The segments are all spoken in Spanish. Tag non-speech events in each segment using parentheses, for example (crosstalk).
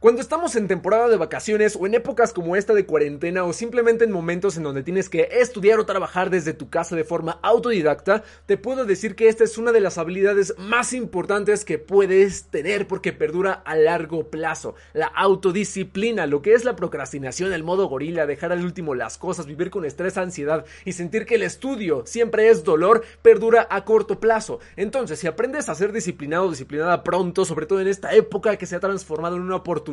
Cuando estamos en temporada de vacaciones o en épocas como esta de cuarentena o simplemente en momentos en donde tienes que estudiar o trabajar desde tu casa de forma autodidacta, te puedo decir que esta es una de las habilidades más importantes que puedes tener porque perdura a largo plazo. La autodisciplina, lo que es la procrastinación, el modo gorila, dejar al último las cosas, vivir con estrés, ansiedad y sentir que el estudio siempre es dolor, perdura a corto plazo. Entonces, si aprendes a ser disciplinado, disciplinada pronto, sobre todo en esta época que se ha transformado en una oportunidad,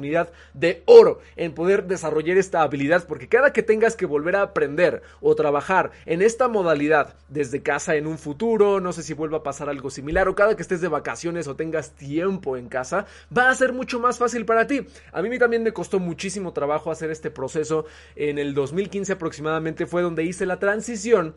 de oro en poder desarrollar esta habilidad, porque cada que tengas que volver a aprender o trabajar en esta modalidad desde casa en un futuro, no sé si vuelva a pasar algo similar, o cada que estés de vacaciones o tengas tiempo en casa, va a ser mucho más fácil para ti. A mí también me costó muchísimo trabajo hacer este proceso. En el 2015 aproximadamente fue donde hice la transición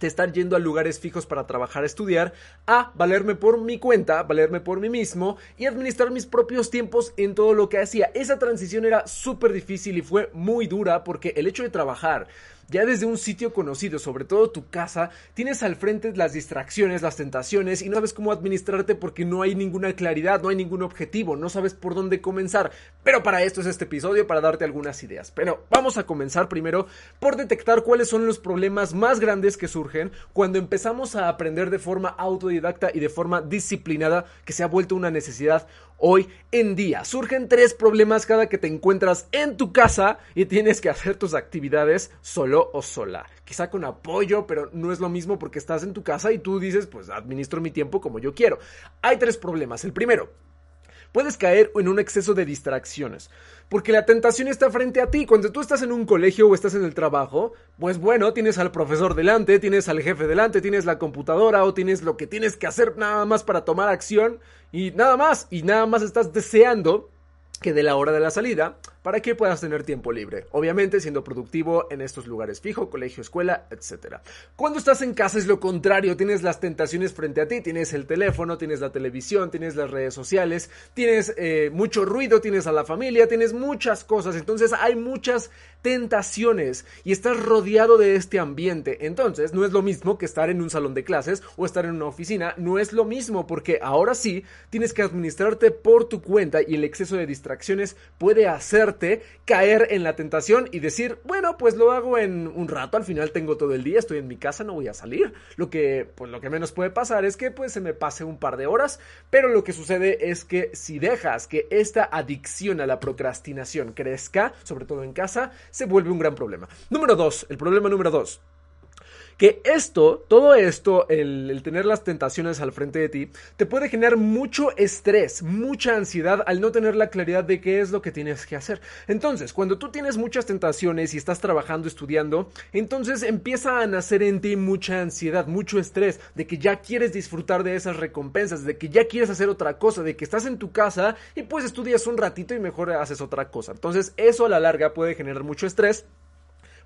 de estar yendo a lugares fijos para trabajar, estudiar, a valerme por mi cuenta, valerme por mí mismo y administrar mis propios tiempos en todo lo que hacía. Esa transición era súper difícil y fue muy dura porque el hecho de trabajar ya desde un sitio conocido, sobre todo tu casa, tienes al frente las distracciones, las tentaciones y no sabes cómo administrarte porque no hay ninguna claridad, no hay ningún objetivo, no sabes por dónde comenzar. Pero para esto es este episodio, para darte algunas ideas. Pero vamos a comenzar primero por detectar cuáles son los problemas más grandes que surgen cuando empezamos a aprender de forma autodidacta y de forma disciplinada que se ha vuelto una necesidad hoy en día. Surgen tres problemas cada que te encuentras en tu casa y tienes que hacer tus actividades solo o sola. Quizá con apoyo, pero no es lo mismo porque estás en tu casa y tú dices, pues administro mi tiempo como yo quiero. Hay tres problemas. El primero, puedes caer en un exceso de distracciones. Porque la tentación está frente a ti. Cuando tú estás en un colegio o estás en el trabajo, pues bueno, tienes al profesor delante, tienes al jefe delante, tienes la computadora o tienes lo que tienes que hacer nada más para tomar acción y nada más. Y nada más estás deseando que de la hora de la salida para que puedas tener tiempo libre, obviamente siendo productivo en estos lugares fijo, colegio, escuela, etc. Cuando estás en casa es lo contrario, tienes las tentaciones frente a ti, tienes el teléfono, tienes la televisión, tienes las redes sociales, tienes eh, mucho ruido, tienes a la familia, tienes muchas cosas, entonces hay muchas tentaciones y estás rodeado de este ambiente, entonces no es lo mismo que estar en un salón de clases o estar en una oficina, no es lo mismo porque ahora sí tienes que administrarte por tu cuenta y el exceso de distracciones puede hacer caer en la tentación y decir, bueno, pues lo hago en un rato, al final tengo todo el día, estoy en mi casa, no voy a salir. Lo que, pues lo que menos puede pasar es que pues se me pase un par de horas, pero lo que sucede es que si dejas que esta adicción a la procrastinación crezca, sobre todo en casa, se vuelve un gran problema. Número dos, el problema número dos que esto, todo esto, el, tener las tentaciones al frente de ti, te puede generar mucho estrés, mucha ansiedad al no tener la claridad de qué es lo que tienes que hacer. Entonces, cuando tú tienes muchas tentaciones y estás trabajando, estudiando, entonces empieza a nacer en ti mucha ansiedad, mucho estrés, de que ya quieres disfrutar de esas recompensas, de que ya quieres hacer otra cosa, de que estás en tu casa y pues estudias un ratito y mejor haces otra cosa. Entonces, eso a la larga puede generar mucho estrés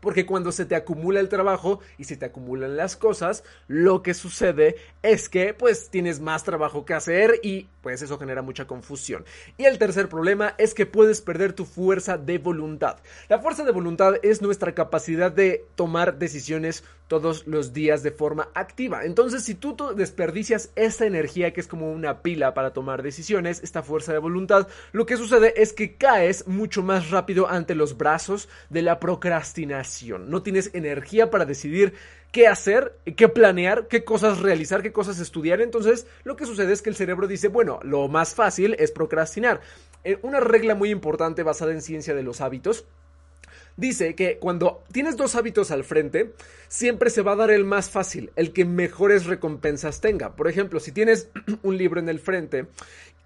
porque cuando se te acumula el trabajo y se te acumulan las cosas, lo que sucede es que pues tienes más trabajo que hacer y pues eso genera mucha confusión. Y el tercer problema es que puedes perder tu fuerza de voluntad. La fuerza de voluntad es nuestra capacidad de tomar decisiones todos los días de forma activa. Entonces, si tú desperdicias esta energía que es como una pila para tomar decisiones, esta fuerza de voluntad, lo que sucede es que caes mucho más rápido ante los brazos de la procrastinación. No tienes energía para decidir qué hacer, qué planear, qué cosas realizar, qué cosas estudiar. Entonces, lo que sucede es que el cerebro dice, bueno, lo más fácil es procrastinar. Eh, una regla muy importante basada en ciencia de los hábitos dice que cuando tienes dos hábitos al frente, siempre se va a dar el más fácil, el que mejores recompensas tenga. Por ejemplo, si tienes (clears throat) un libro en el frente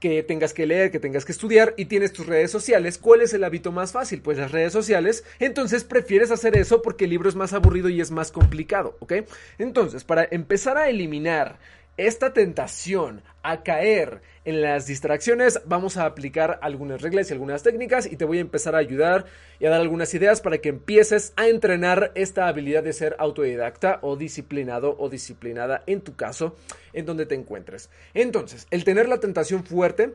que tengas que leer, que tengas que estudiar y tienes tus redes sociales, ¿cuál es el hábito más fácil? Pues las redes sociales, entonces prefieres hacer eso porque el libro es más aburrido y es más complicado, ¿ok? Entonces, para empezar a eliminar esta tentación a caer en las distracciones, vamos a aplicar algunas reglas y algunas técnicas y te voy a empezar a ayudar y a dar algunas ideas para que empieces a entrenar esta habilidad de ser autodidacta o disciplinado o disciplinada en tu caso, en donde te encuentres. Entonces, el tener la tentación fuerte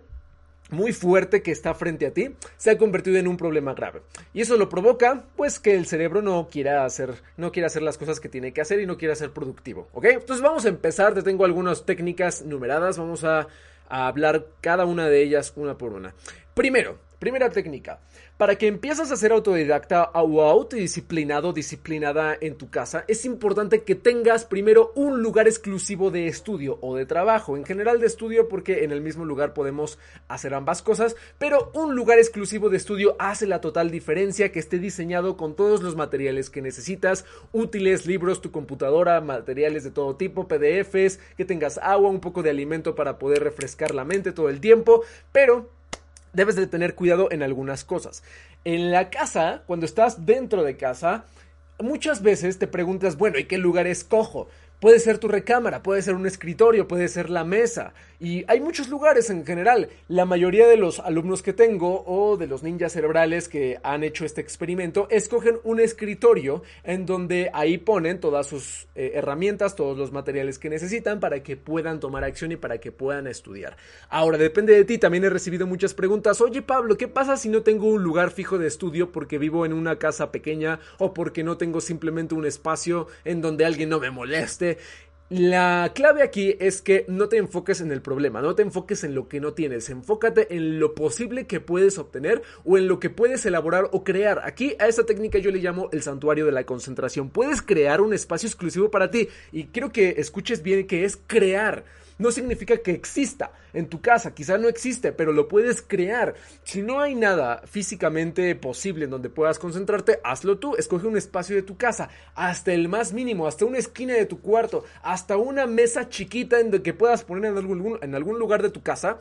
muy fuerte que está frente a ti se ha convertido en un problema grave. Y eso lo provoca, pues, que el cerebro no quiera hacer, no quiera hacer las cosas que tiene que hacer y no quiera ser productivo, ¿ok? Entonces vamos a empezar, te tengo algunas técnicas numeradas, vamos a, a hablar cada una de ellas una por una. Primero, primera técnica, para que empieces a ser autodidacta o autodisciplinado, disciplinada en tu casa, es importante que tengas primero un lugar exclusivo de estudio o de trabajo. En general de estudio porque en el mismo lugar podemos hacer ambas cosas, pero un lugar exclusivo de estudio hace la total diferencia que esté diseñado con todos los materiales que necesitas, útiles, libros, tu computadora, materiales de todo tipo, PDFs, que tengas agua, un poco de alimento para poder refrescar la mente todo el tiempo, pero debes de tener cuidado en algunas cosas. En la casa, cuando estás dentro de casa, muchas veces te preguntas, bueno, ¿y qué lugar escojo? Puede ser tu recámara, puede ser un escritorio, puede ser la mesa. Y hay muchos lugares en general. La mayoría de los alumnos que tengo o de los ninjas cerebrales que han hecho este experimento escogen un escritorio en donde ahí ponen todas sus eh, herramientas, todos los materiales que necesitan para que puedan tomar acción y para que puedan estudiar. Ahora, depende de ti. También he recibido muchas preguntas. Oye Pablo, ¿qué pasa si no tengo un lugar fijo de estudio porque vivo en una casa pequeña o porque no tengo simplemente un espacio en donde alguien no me moleste? La clave aquí es que no te enfoques en el problema, no te enfoques en lo que no tienes, enfócate en lo posible que puedes obtener o en lo que puedes elaborar o crear. Aquí a esta técnica yo le llamo el santuario de la concentración. Puedes crear un espacio exclusivo para ti y quiero que escuches bien que es crear no significa que exista en tu casa, quizá no existe, pero lo puedes crear. Si no hay nada físicamente posible en donde puedas concentrarte, hazlo tú, escoge un espacio de tu casa, hasta el más mínimo, hasta una esquina de tu cuarto, hasta una mesa chiquita en donde que puedas poner en algún, en algún lugar de tu casa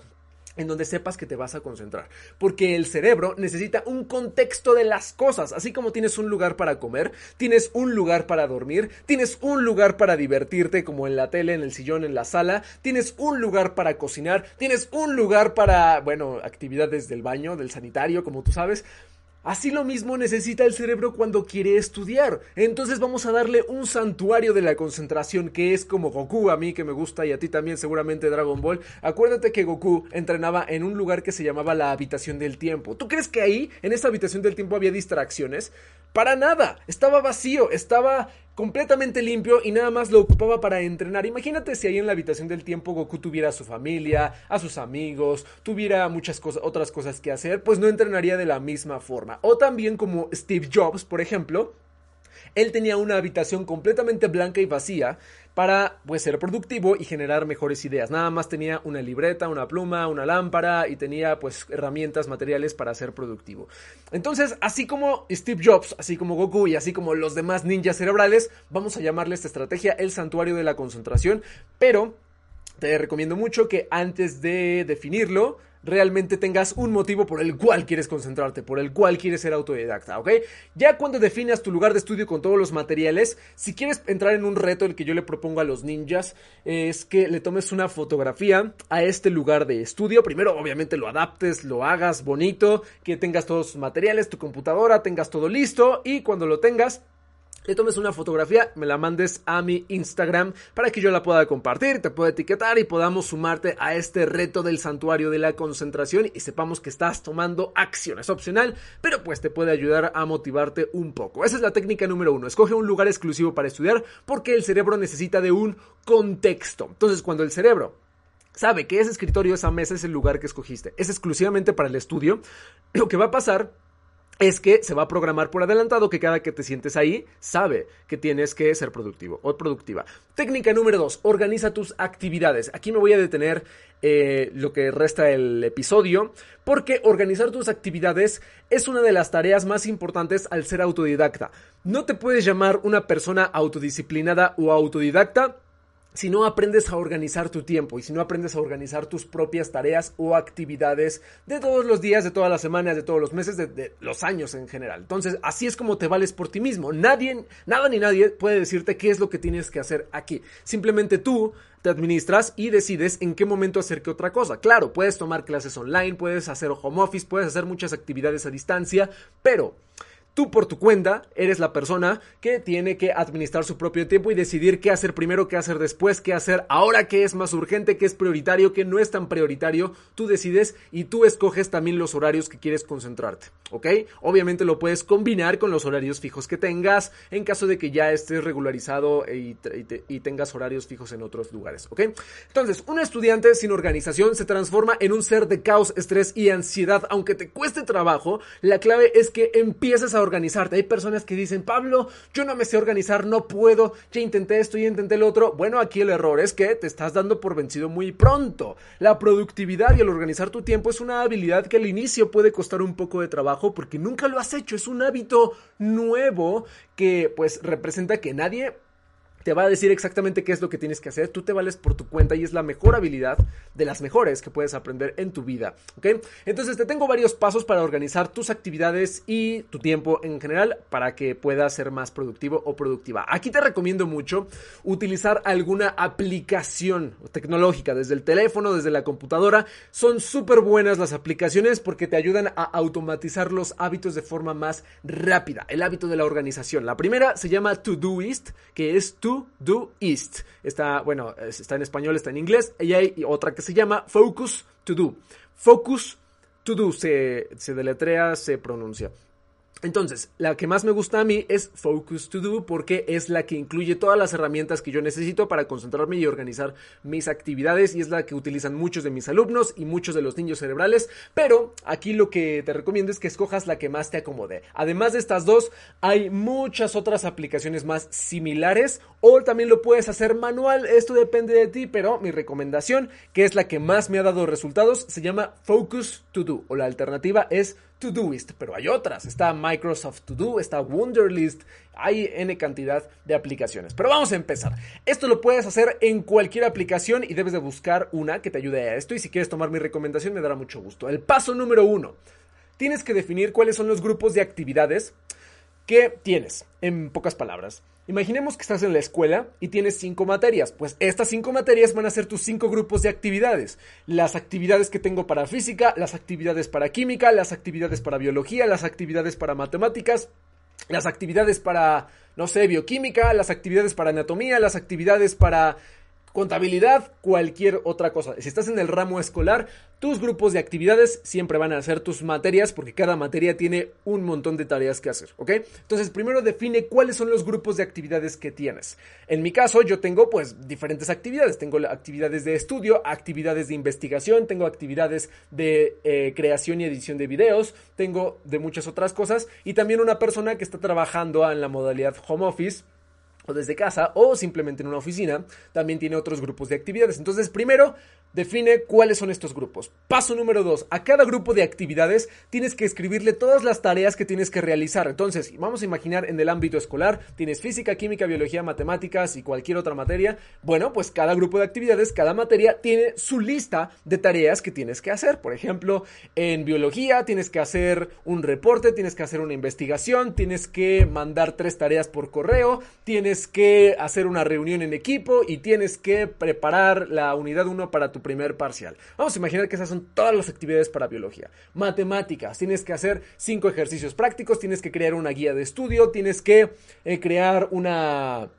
en donde sepas que te vas a concentrar. Porque el cerebro necesita un contexto de las cosas. Así como tienes un lugar para comer, tienes un lugar para dormir, tienes un lugar para divertirte como en la tele, en el sillón, en la sala, tienes un lugar para cocinar, tienes un lugar para, bueno, actividades del baño, del sanitario, como tú sabes. Así lo mismo necesita el cerebro cuando quiere estudiar. Entonces vamos a darle un santuario de la concentración que es como Goku a mí que me gusta y a ti también seguramente Dragon Ball. Acuérdate que Goku entrenaba en un lugar que se llamaba la habitación del tiempo. ¿Tú crees que ahí, en esa habitación del tiempo, había distracciones? Para nada. Estaba vacío, estaba completamente limpio y nada más lo ocupaba para entrenar. Imagínate si ahí en la habitación del tiempo Goku tuviera a su familia, a sus amigos, tuviera muchas cosas, otras cosas que hacer, pues no entrenaría de la misma forma. O también como Steve Jobs, por ejemplo, él tenía una habitación completamente blanca y vacía para pues ser productivo y generar mejores ideas. Nada más tenía una libreta, una pluma, una lámpara y tenía pues herramientas, materiales para ser productivo. Entonces, así como Steve Jobs, así como Goku y así como los demás ninjas cerebrales, vamos a llamarle esta estrategia el santuario de la concentración, pero te recomiendo mucho que antes de definirlo, realmente tengas un motivo por el cual quieres concentrarte, por el cual quieres ser autodidacta, ¿ok? Ya cuando definas tu lugar de estudio con todos los materiales, si quieres entrar en un reto, el que yo le propongo a los ninjas, es que le tomes una fotografía a este lugar de estudio. Primero, obviamente, lo adaptes, lo hagas bonito, que tengas todos sus materiales, tu computadora, tengas todo listo y cuando lo tengas, le tomes una fotografía, me la mandes a mi Instagram para que yo la pueda compartir, te pueda etiquetar y podamos sumarte a este reto del santuario de la concentración y sepamos que estás tomando acción. Es opcional, pero pues te puede ayudar a motivarte un poco. Esa es la técnica número uno. Escoge un lugar exclusivo para estudiar porque el cerebro necesita de un contexto. Entonces, cuando el cerebro sabe que ese escritorio, esa mesa es el lugar que escogiste, es exclusivamente para el estudio, lo que va a pasar es que se va a programar por adelantado que cada que te sientes ahí sabe que tienes que ser productivo o productiva. Técnica número dos, organiza tus actividades. Aquí me voy a detener eh, lo que resta el episodio porque organizar tus actividades es una de las tareas más importantes al ser autodidacta. No te puedes llamar una persona autodisciplinada o autodidacta si no aprendes a organizar tu tiempo y si no aprendes a organizar tus propias tareas o actividades de todos los días, de todas las semanas, de todos los meses, de, los años en general. Entonces, así es como te vales por ti mismo. Nadie, nada ni nadie puede decirte qué es lo que tienes que hacer aquí. Simplemente tú te administras y decides en qué momento hacer qué otra cosa. Claro, puedes tomar clases online, puedes hacer home office, puedes hacer muchas actividades a distancia, pero Tú por tu cuenta eres la persona que tiene que administrar su propio tiempo y decidir qué hacer primero, qué hacer después, qué hacer ahora, qué es más urgente, qué es prioritario, qué no es tan prioritario. Tú decides y tú escoges también los horarios que quieres concentrarte, ¿ok? Obviamente lo puedes combinar con los horarios fijos que tengas en caso de que ya estés regularizado y, y tengas horarios fijos en otros lugares, ¿ok? Entonces, un estudiante sin organización se transforma en un ser de caos, estrés y ansiedad. Aunque te cueste trabajo, la clave es que empieces a organizarte. Hay personas que dicen, Pablo, yo no me sé organizar, no puedo, ya intenté esto, ya intenté lo otro. Bueno, aquí el error es que te estás dando por vencido muy pronto. La productividad y el organizar tu tiempo es una habilidad que al inicio puede costar un poco de trabajo porque nunca lo has hecho. Es un hábito nuevo que pues representa que nadie te va a decir exactamente qué es lo que tienes que hacer. Tú te vales por tu cuenta y es la mejor habilidad de las mejores que puedes aprender en tu vida. ¿Ok? Entonces te tengo varios pasos para organizar tus actividades y tu tiempo en general para que puedas ser más productivo o productiva. Aquí te recomiendo mucho utilizar alguna aplicación tecnológica desde el teléfono, desde la computadora. Son súper buenas las aplicaciones porque te ayudan a automatizar los hábitos de forma más rápida. El hábito de la organización. La primera se llama Todoist, que es tu Do East. Está, bueno, está en español, está en inglés. Y hay otra que se llama Focus To Do. Focus To Do se, se deletrea, se pronuncia. Entonces, la que más me gusta a mí es Focus to Do porque es la que incluye todas las herramientas que yo necesito para concentrarme y organizar mis actividades y es la que utilizan muchos de mis alumnos y muchos de los niños cerebrales, pero aquí lo que te recomiendo es que escojas la que más te acomode. Además de estas dos, hay muchas otras aplicaciones más similares o también lo puedes hacer manual, esto depende de ti, pero mi recomendación, que es la que más me ha dado resultados, se llama Focus to Do o la alternativa es Todoist, pero hay otras. Está Microsoft To Do, está Wunderlist, hay N cantidad de aplicaciones. Pero vamos a empezar. Esto lo puedes hacer en cualquier aplicación y debes de buscar una que te ayude a esto. Y si quieres tomar mi recomendación, me dará mucho gusto. El paso número uno. Tienes que definir cuáles son los grupos de actividades que tienes, en pocas palabras. Imaginemos que estás en la escuela y tienes cinco materias. Pues estas cinco materias van a ser tus cinco grupos de actividades. Las actividades que tengo para física, las actividades para química, las actividades para biología, las actividades para matemáticas, las actividades para, no sé, bioquímica, las actividades para anatomía, las actividades para contabilidad, cualquier otra cosa. Si estás en el ramo escolar, tus grupos de actividades siempre van a ser tus materias porque cada materia tiene un montón de tareas que hacer, ¿ok? Entonces, primero define cuáles son los grupos de actividades que tienes. En mi caso, yo tengo pues diferentes actividades. Tengo actividades de estudio, actividades de investigación, tengo actividades de eh, creación y edición de videos, tengo de muchas otras cosas y también una persona que está trabajando en la modalidad home office o desde casa o simplemente en una oficina, también tiene otros grupos de actividades. Entonces, primero, define cuáles son estos grupos. Paso número dos, a cada grupo de actividades tienes que escribirle todas las tareas que tienes que realizar. Entonces, vamos a imaginar en el ámbito escolar, tienes física, química, biología, matemáticas y cualquier otra materia. Bueno, pues cada grupo de actividades, cada materia tiene su lista de tareas que tienes que hacer. Por ejemplo, en biología tienes que hacer un reporte, tienes que hacer una investigación, tienes que mandar tres tareas por correo, tienes que hacer una reunión en equipo y tienes que preparar la unidad 1 para tu primer parcial. Vamos a imaginar que esas son todas las actividades para biología. Matemáticas, tienes que hacer cinco ejercicios prácticos, tienes que crear una guía de estudio, tienes que eh, crear una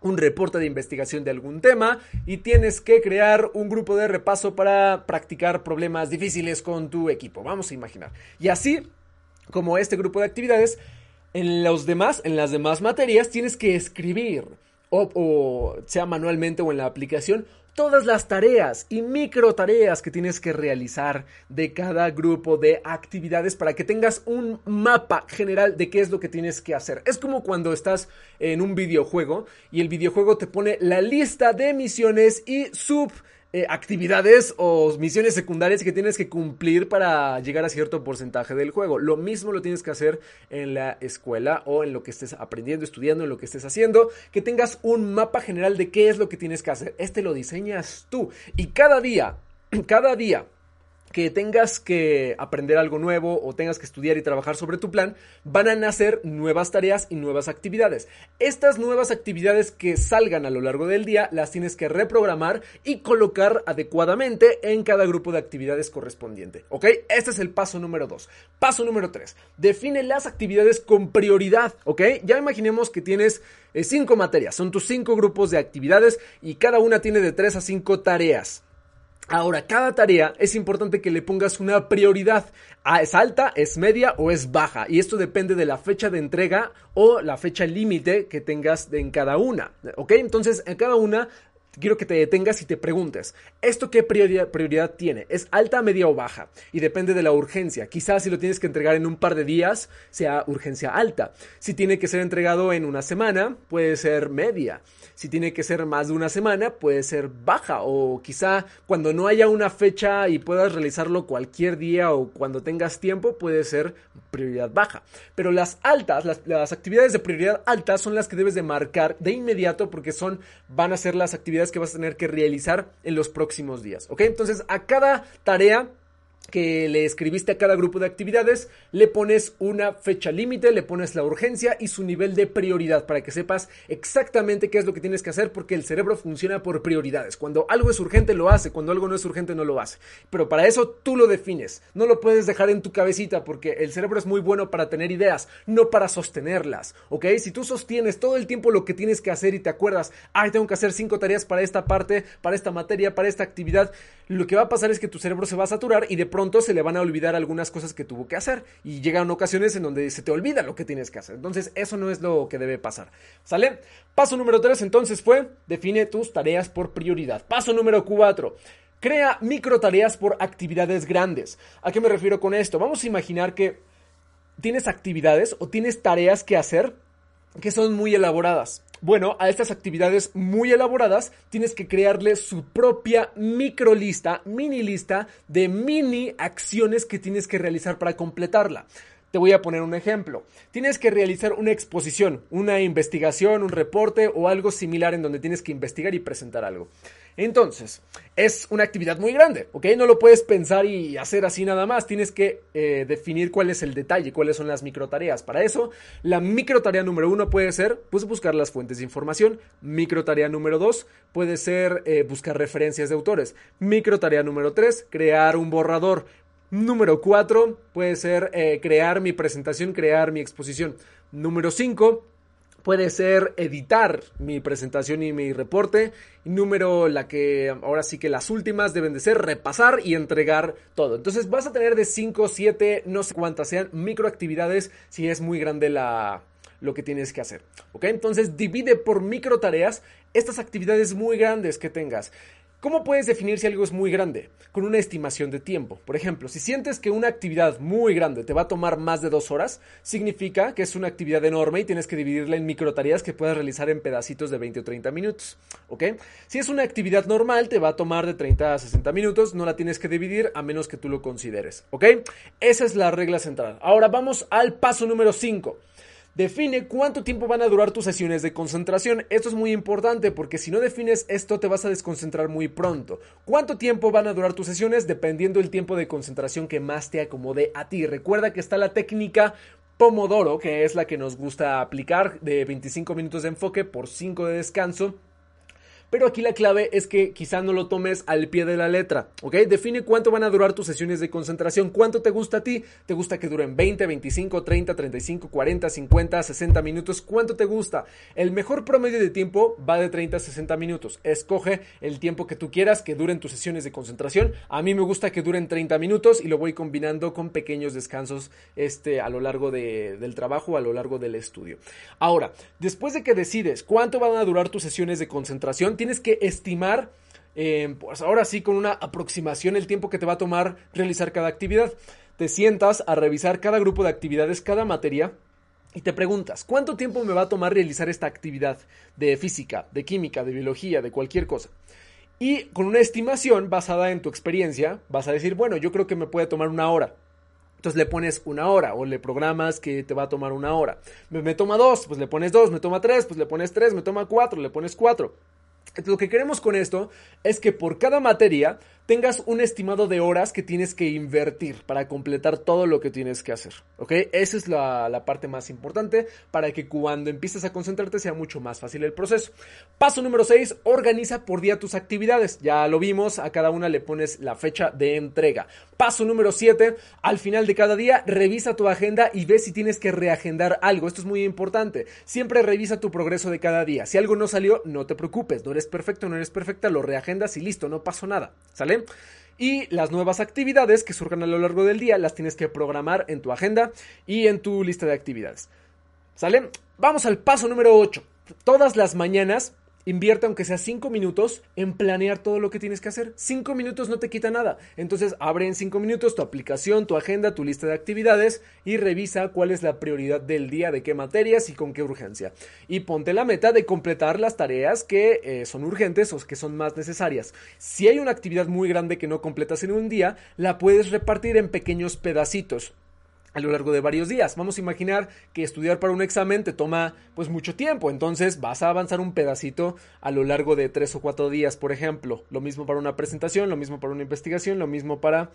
un reporte de investigación de algún tema y tienes que crear un grupo de repaso para practicar problemas difíciles con tu equipo. Vamos a imaginar. Y así como este grupo de actividades, en los demás, en las demás materias tienes que escribir o, sea manualmente o en la aplicación, todas las tareas y micro tareas que tienes que realizar de cada grupo de actividades para que tengas un mapa general de qué es lo que tienes que hacer. Es como cuando estás en un videojuego y el videojuego te pone la lista de misiones y sub eh, actividades o misiones secundarias que tienes que cumplir para llegar a cierto porcentaje del juego. Lo mismo lo tienes que hacer en la escuela o en lo que estés aprendiendo, estudiando, en lo que estés haciendo, que tengas un mapa general de qué es lo que tienes que hacer. Este lo diseñas tú y cada día, (clears throat) cada día que tengas que aprender algo nuevo o tengas que estudiar y trabajar sobre tu plan, van a nacer nuevas tareas y nuevas actividades. Estas nuevas actividades que salgan a lo largo del día las tienes que reprogramar y colocar adecuadamente en cada grupo de actividades correspondiente. ¿Ok? Este es el paso número 2. Paso número 3. Define las actividades con prioridad. ¿Ok? Ya imaginemos que tienes 5 eh, materias. Son tus 5 grupos de actividades y cada una tiene de 3 a 5 tareas. Ahora, cada tarea es importante que le pongas una prioridad. ¿Es alta, es media o es baja? Y esto depende de la fecha de entrega o la fecha límite que tengas en cada una. ¿Ok? Entonces, en cada una quiero que te detengas y te preguntes, ¿esto qué prioridad, tiene? ¿Es alta, media o baja? Y depende de la urgencia. Quizás si lo tienes que entregar en un par de días, sea urgencia alta. Si tiene que ser entregado en una semana, puede ser media. Si tiene que ser más de una semana, puede ser baja. O quizá cuando no haya una fecha y puedas realizarlo cualquier día o cuando tengas tiempo, puede ser prioridad baja. Pero las altas, las, las actividades de prioridad alta son las que debes de marcar de inmediato porque son, van a ser las actividades que vas a tener que realizar en los próximos días. ¿Ok? Entonces a cada tarea que le escribiste a cada grupo de actividades, le pones una fecha límite, le pones la urgencia y su nivel de prioridad para que sepas exactamente qué es lo que tienes que hacer porque el cerebro funciona por prioridades. Cuando algo es urgente lo hace, cuando algo no es urgente no lo hace. Pero para eso tú lo defines, no lo puedes dejar en tu cabecita porque el cerebro es muy bueno para tener ideas, no para sostenerlas, ¿ok? Si tú sostienes todo el tiempo lo que tienes que hacer y te acuerdas, ay, tengo que hacer cinco tareas para esta parte, para esta materia, para esta actividad, lo que va a pasar es que tu cerebro se va a saturar y de pronto se le van a olvidar algunas cosas que tuvo que hacer y llegan ocasiones en donde se te olvida lo que tienes que hacer. Entonces eso no es lo que debe pasar. ¿Sale? Paso número 3 entonces fue define tus tareas por prioridad. Paso número 4. Crea micro tareas por actividades grandes. ¿A qué me refiero con esto? Vamos a imaginar que tienes actividades o tienes tareas que hacer que son muy elaboradas. Bueno, a estas actividades muy elaboradas tienes que crearle su propia micro lista, mini lista de mini acciones que tienes que realizar para completarla. Te voy a poner un ejemplo. Tienes que realizar una exposición, una investigación, un reporte o algo similar en donde tienes que investigar y presentar algo. Entonces, es una actividad muy grande, ¿ok? No lo puedes pensar y hacer así nada más. Tienes que eh, definir cuál es el detalle, cuáles son las micro tareas. Para eso, la micro tarea número uno puede ser, pues, buscar las fuentes de información. Micro tarea número dos puede ser eh, buscar referencias de autores. Micro tarea número tres, crear un borrador. Número cuatro puede ser eh, crear mi presentación, crear mi exposición. Número cinco puede ser editar mi presentación y mi reporte. número, la que ahora sí que las últimas deben de ser repasar y entregar todo. Entonces vas a tener de 5, 7, no sé cuántas sean microactividades si es muy grande la, lo que tienes que hacer. ¿Ok? Entonces divide por micro tareas estas actividades muy grandes que tengas. ¿Cómo puedes definir si algo es muy grande? Con una estimación de tiempo. Por ejemplo, si sientes que una actividad muy grande te va a tomar más de dos horas, significa que es una actividad enorme y tienes que dividirla en micro tareas que puedas realizar en pedacitos de 20 o 30 minutos. ¿Ok? Si es una actividad normal, te va a tomar de 30 a 60 minutos, no la tienes que dividir a menos que tú lo consideres. ¿Ok? Esa es la regla central. Ahora vamos al paso número 5. Define cuánto tiempo van a durar tus sesiones de concentración. Esto es muy importante porque si no defines esto te vas a desconcentrar muy pronto. ¿Cuánto tiempo van a durar tus sesiones? Dependiendo del tiempo de concentración que más te acomode a ti. Recuerda que está la técnica Pomodoro, que es la que nos gusta aplicar de 25 minutos de enfoque por 5 de descanso Pero aquí la clave es que quizá no lo tomes al pie de la letra, ¿ok? Define cuánto van a durar tus sesiones de concentración, cuánto te gusta a ti, te gusta que duren 20, 25, 30, 35, 40, 50, 60 minutos, cuánto te gusta. El mejor promedio de tiempo va de 30 a 60 minutos. Escoge el tiempo que tú quieras que duren tus sesiones de concentración. A mí me gusta que duren 30 minutos y lo voy combinando con pequeños descansos este, a lo largo del trabajo, a lo largo del estudio. Ahora, después de que decides cuánto van a durar tus sesiones de concentración, tienes que estimar, eh, pues ahora sí, con una aproximación el tiempo que te va a tomar realizar cada actividad. Te sientas a revisar cada grupo de actividades, cada materia, y te preguntas, ¿cuánto tiempo me va a tomar realizar esta actividad de física, de química, de biología, de cualquier cosa? Y con una estimación basada en tu experiencia, vas a decir, bueno, yo creo que me puede tomar una hora. Entonces le pones una hora o le programas que te va a tomar una hora. Me, toma dos, pues le pones dos, me toma tres, pues le pones tres, me toma cuatro, le pones cuatro. Lo que queremos con esto es que por cada materia tengas un estimado de horas que tienes que invertir para completar todo lo que tienes que hacer. ¿Ok? Esa es la, parte más importante para que cuando empieces a concentrarte sea mucho más fácil el proceso. Paso número 6, organiza por día tus actividades. Ya lo vimos, a cada una le pones la fecha de entrega. Paso número 7, al final de cada día revisa tu agenda y ve si tienes que reagendar algo. Esto es muy importante. Siempre revisa tu progreso de cada día. Si algo no salió, no te preocupes, no eres perfecto, no eres perfecta, lo reagendas y listo, no pasó nada. ¿Sale? Y las nuevas actividades que surjan a lo largo del día las tienes que programar en tu agenda y en tu lista de actividades. ¿Sale? Vamos al paso número 8. Todas las mañanas Invierte aunque sea 5 minutos en planear todo lo que tienes que hacer. 5 minutos no te quita nada. Entonces abre en 5 minutos tu aplicación, tu agenda, tu lista de actividades y revisa cuál es la prioridad del día, de qué materias y con qué urgencia. Y ponte la meta de completar las tareas que eh, son urgentes o que son más necesarias. Si hay una actividad muy grande que no completas en un día, la puedes repartir en pequeños pedacitos a lo largo de varios días. Vamos a imaginar que estudiar para un examen te toma pues mucho tiempo, entonces vas a avanzar un pedacito a lo largo de tres o cuatro días, por ejemplo. Lo mismo para una presentación, lo mismo para una investigación, lo mismo para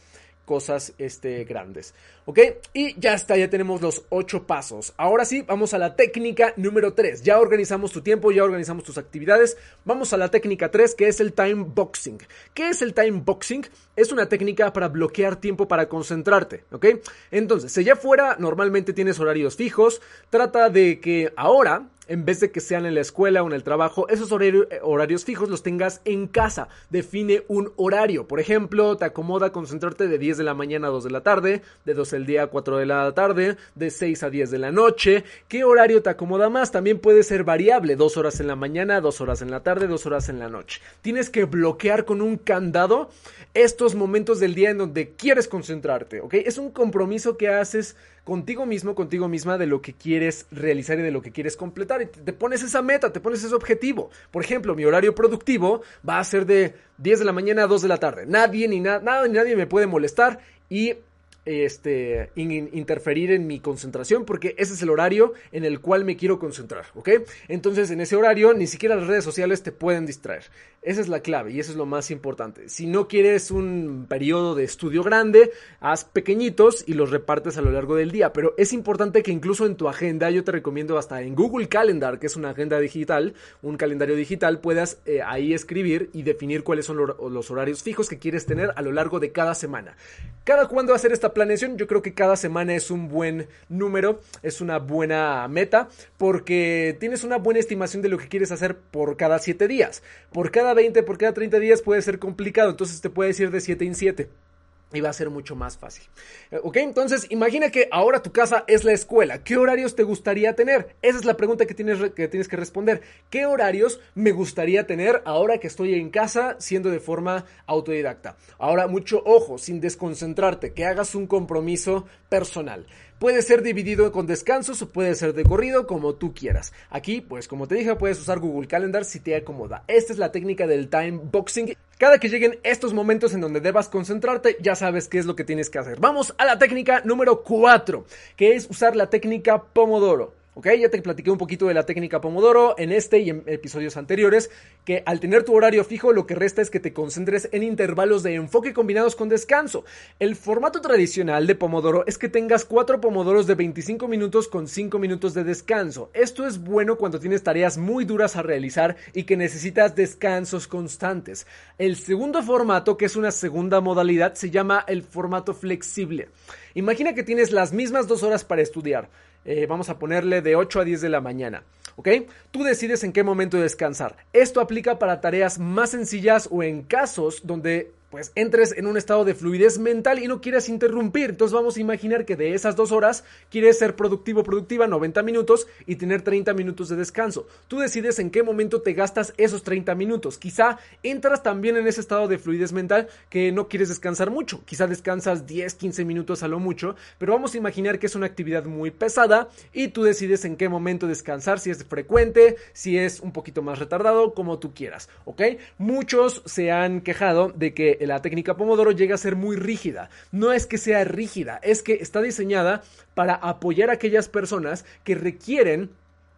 cosas este, grandes. ¿Ok? Y ya está, ya tenemos los ocho pasos. Ahora sí, vamos a la técnica número 3. Ya organizamos tu tiempo, ya organizamos tus actividades. Vamos a la técnica 3, que es el time boxing. ¿Qué es el time boxing? Es una técnica para bloquear tiempo para concentrarte. ¿Ok? Entonces, si ya fuera normalmente tienes horarios fijos, trata de que ahora en vez de que sean en la escuela o en el trabajo, esos eh, horarios fijos los tengas en casa. Define un horario. Por ejemplo, te acomoda concentrarte de 10 de la mañana a 2 de la tarde, de 2 del día a 4 de la tarde, de 6 a 10 de la noche. ¿Qué horario te acomoda más? También puede ser variable. 2 horas en la mañana, 2 horas en la tarde, 2 horas en la noche. Tienes que bloquear con un candado estos momentos del día en donde quieres concentrarte, ¿ok? Es un compromiso que haces contigo mismo, contigo misma de lo que quieres realizar y de lo que quieres completar. Te pones esa meta, te pones ese objetivo. Por ejemplo, mi horario productivo va a ser de 10 de la mañana a 2 de la tarde. Nadie ni nada ni nadie me puede molestar y este, interferir en mi concentración porque ese es el horario en el cual me quiero concentrar, ¿ok? Entonces en ese horario ni siquiera las redes sociales te pueden distraer. Esa es la clave y eso es lo más importante. Si no quieres un periodo de estudio grande, haz pequeñitos y los repartes a lo largo del día, pero es importante que incluso en tu agenda, yo te recomiendo hasta en Google Calendar, que es una agenda digital, un calendario digital, puedas eh, ahí escribir y definir cuáles son los horarios fijos que quieres tener a lo largo de cada semana. Cada cuándo hacer esta planeación, yo creo que cada semana es un buen número, es una buena meta, porque tienes una buena estimación de lo que quieres hacer por cada 7 días. Por cada 20, por cada 30 días puede ser complicado, entonces te puedes ir de 7 en 7 y va a ser mucho más fácil. Eh, ok, entonces imagina que ahora tu casa es la escuela. ¿Qué horarios te gustaría tener? Esa es la pregunta que tienes que, tienes que responder. ¿Qué horarios me gustaría tener ahora que estoy en casa siendo de forma autodidacta? Ahora, mucho ojo, sin desconcentrarte, que hagas un compromiso personal. Puede ser dividido con descansos o puede ser de corrido como tú quieras. Aquí, pues como te dije, puedes usar Google Calendar si te acomoda. Esta es la técnica del time boxing. Cada que lleguen estos momentos en donde debas concentrarte, ya sabes qué es lo que tienes que hacer. Vamos a la técnica número 4, que es usar la técnica Pomodoro. ¿Ok? Ya te platiqué un poquito de la técnica Pomodoro en este y en episodios anteriores, que al tener tu horario fijo lo que resta es que te concentres en intervalos de enfoque combinados con descanso. El formato tradicional de Pomodoro es que tengas cuatro Pomodoros de 25 minutos con 5 minutos de descanso. Esto es bueno cuando tienes tareas muy duras a realizar y que necesitas descansos constantes. El segundo formato, que es una segunda modalidad, se llama el formato flexible. Imagina que tienes las mismas dos horas para estudiar. Eh, vamos a ponerle de 8 a 10 de la mañana. ¿ok? Tú decides en qué momento descansar. Esto aplica para tareas más sencillas o en casos donde pues entres en un estado de fluidez mental y no quieras interrumpir. Entonces vamos a imaginar que de esas dos horas quieres ser productivo, productiva 90 minutos y tener 30 minutos de descanso. Tú decides en qué momento te gastas esos 30 minutos. Quizá entras también en ese estado de fluidez mental que no quieres descansar mucho. Quizá descansas 10, 15 minutos a lo mucho, pero vamos a imaginar que es una actividad muy pesada y tú decides en qué momento descansar, si es frecuente, si es un poquito más retardado, como tú quieras. Muchos se han quejado de que la técnica Pomodoro llega a ser muy rígida. No es que sea rígida, es que está diseñada para apoyar a aquellas personas que requieren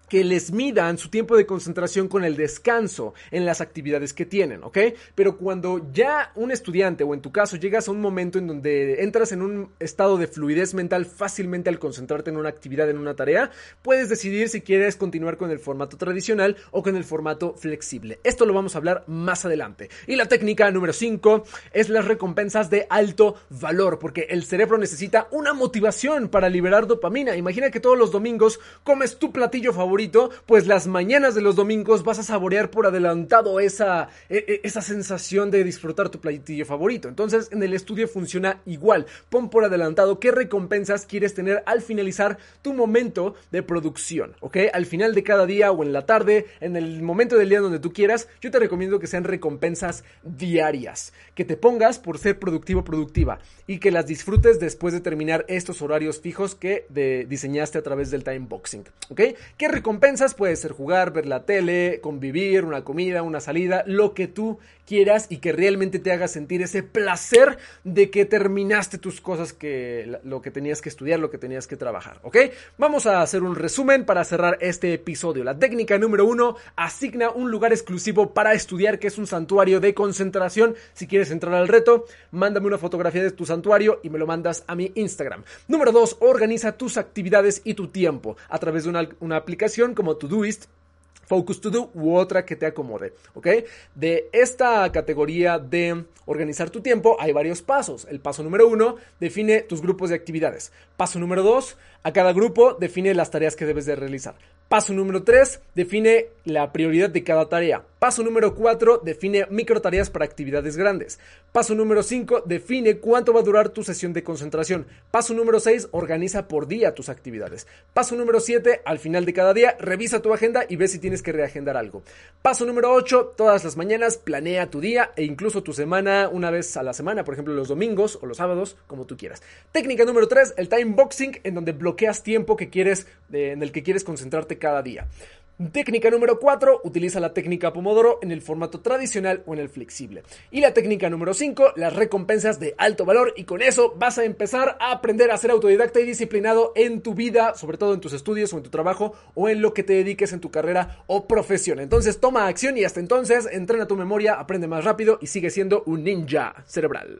que les midan su tiempo de concentración con el descanso en las actividades que tienen, ¿ok? Pero cuando ya un estudiante o en tu caso llegas a un momento en donde entras en un estado de fluidez mental fácilmente al concentrarte en una actividad, en una tarea, puedes decidir si quieres continuar con el formato tradicional o con el formato flexible. Esto lo vamos a hablar más adelante. Y la técnica número 5 es las recompensas de alto valor, porque el cerebro necesita una motivación para liberar dopamina. Imagina que todos los domingos comes tu platillo favorito pues las mañanas de los domingos vas a saborear por adelantado esa, e, e, esa sensación de disfrutar tu platillo favorito. Entonces en el estudio funciona igual. Pon por adelantado qué recompensas quieres tener al finalizar tu momento de producción, ¿ok? Al final de cada día o en la tarde, en el momento del día donde tú quieras, yo te recomiendo que sean recompensas diarias, que te pongas por ser productivo productiva y que las disfrutes después de terminar estos horarios fijos que diseñaste a través del time boxing, ¿ok? ¿Qué recompensas puede ser jugar, ver la tele, convivir, una comida, una salida, lo que tú quieras y que realmente te haga sentir ese placer de que terminaste tus cosas que lo que tenías que estudiar, lo que tenías que trabajar, ¿ok? Vamos a hacer un resumen para cerrar este episodio. La técnica número uno, asigna un lugar exclusivo para estudiar que es un santuario de concentración. Si quieres entrar al reto, mándame una fotografía de tu santuario y me lo mandas a mi Instagram. Número dos, organiza tus actividades y tu tiempo a través de una, una aplicación como Todoist, Focus to Do u otra que te acomode, ¿ok? De esta categoría de organizar tu tiempo hay varios pasos. El paso número uno define tus grupos de actividades. Paso número dos, a cada grupo define las tareas que debes de realizar. Paso número 3, define la prioridad de cada tarea. Paso número 4, define micro tareas para actividades grandes. Paso número 5, define cuánto va a durar tu sesión de concentración. Paso número 6, organiza por día tus actividades. Paso número 7, al final de cada día, revisa tu agenda y ve si tienes que reagendar algo. Paso número 8, todas las mañanas planea tu día e incluso tu semana una vez a la semana, por ejemplo los domingos o los sábados, como tú quieras. Técnica número 3, el time boxing, en donde bloqueas tiempo que quieres, en el que quieres concentrarte cada día. Técnica número 4, utiliza la técnica Pomodoro en el formato tradicional o en el flexible. Y la técnica número 5, las recompensas de alto valor y con eso vas a empezar a aprender a ser autodidacta y disciplinado en tu vida, sobre todo en tus estudios o en tu trabajo o en lo que te dediques en tu carrera o profesión. Entonces toma acción y hasta entonces entrena tu memoria, aprende más rápido y sigue siendo un ninja cerebral.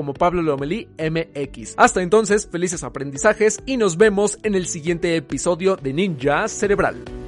como Pablo Lomelí MX. Hasta entonces, felices aprendizajes y nos vemos en el siguiente episodio de Ninja Cerebral.